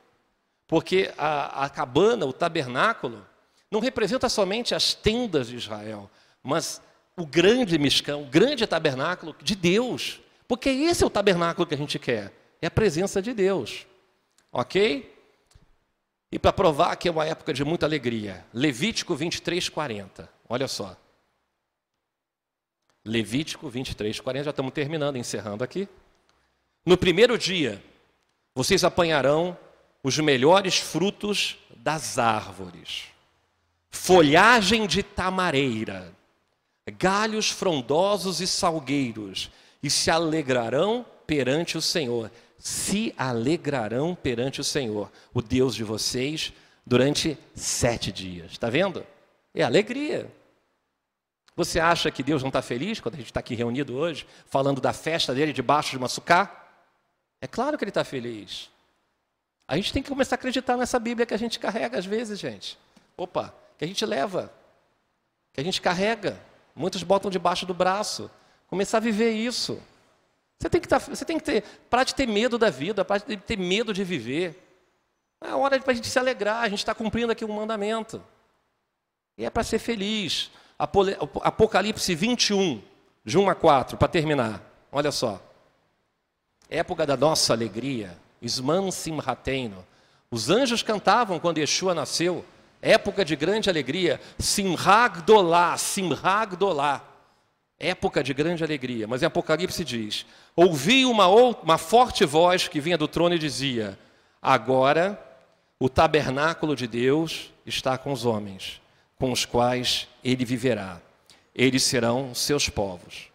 Speaker 1: Porque a, a cabana, o tabernáculo, não representa somente as tendas de Israel, mas o grande miscão, o grande tabernáculo de Deus. Porque esse é o tabernáculo que a gente quer, é a presença de Deus. Ok? E para provar que é uma época de muita alegria, Levítico 23, 40. Olha só. Levítico 23, 40. Já estamos terminando, encerrando aqui. No primeiro dia, vocês apanharão os melhores frutos das árvores, folhagem de tamareira, galhos frondosos e salgueiros, e se alegrarão perante o Senhor se alegrarão perante o Senhor, o Deus de vocês, durante sete dias. Está vendo? É alegria. Você acha que Deus não está feliz quando a gente está aqui reunido hoje, falando da festa dele debaixo de uma sucá? É claro que ele está feliz. A gente tem que começar a acreditar nessa Bíblia que a gente carrega às vezes, gente. Opa, que a gente leva, que a gente carrega. Muitos botam debaixo do braço. Começar a viver isso. Você tem que, tá, você tem que ter, para de ter medo da vida, para de ter medo de viver. É hora para a gente se alegrar, a gente está cumprindo aqui um mandamento. E é para ser feliz. Apocalipse 21, de 1 a 4, para terminar. Olha só. Época da nossa alegria. Isman Simhateino. Os anjos cantavam quando Yeshua nasceu. Época de grande alegria. Simhag Dolá, Simhag Dolá época de grande alegria. Mas em Apocalipse diz: Ouvi uma, uma forte voz que vinha do trono e dizia: Agora o tabernáculo de Deus está com os homens, com os quais ele viverá. Eles serão seus povos.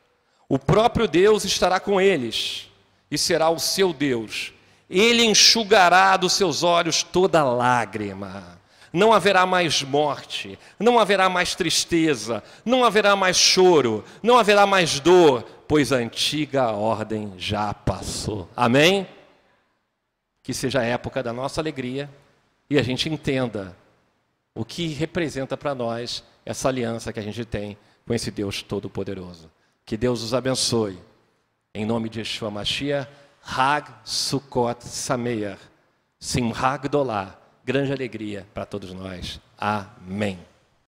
Speaker 1: O próprio Deus estará com eles e será o seu Deus. Ele enxugará dos seus olhos toda lágrima não haverá mais morte, não haverá mais tristeza, não haverá mais choro, não haverá mais dor, pois a antiga ordem já passou. Amém? Que seja a época da nossa alegria, e a gente entenda o que representa para nós essa aliança que a gente tem com esse Deus Todo-Poderoso. Que Deus os abençoe. Em nome de Yeshua Mashiach, Hag Sukkot Sameach, Simhag Dolá, grande alegria para todos nós. Amém.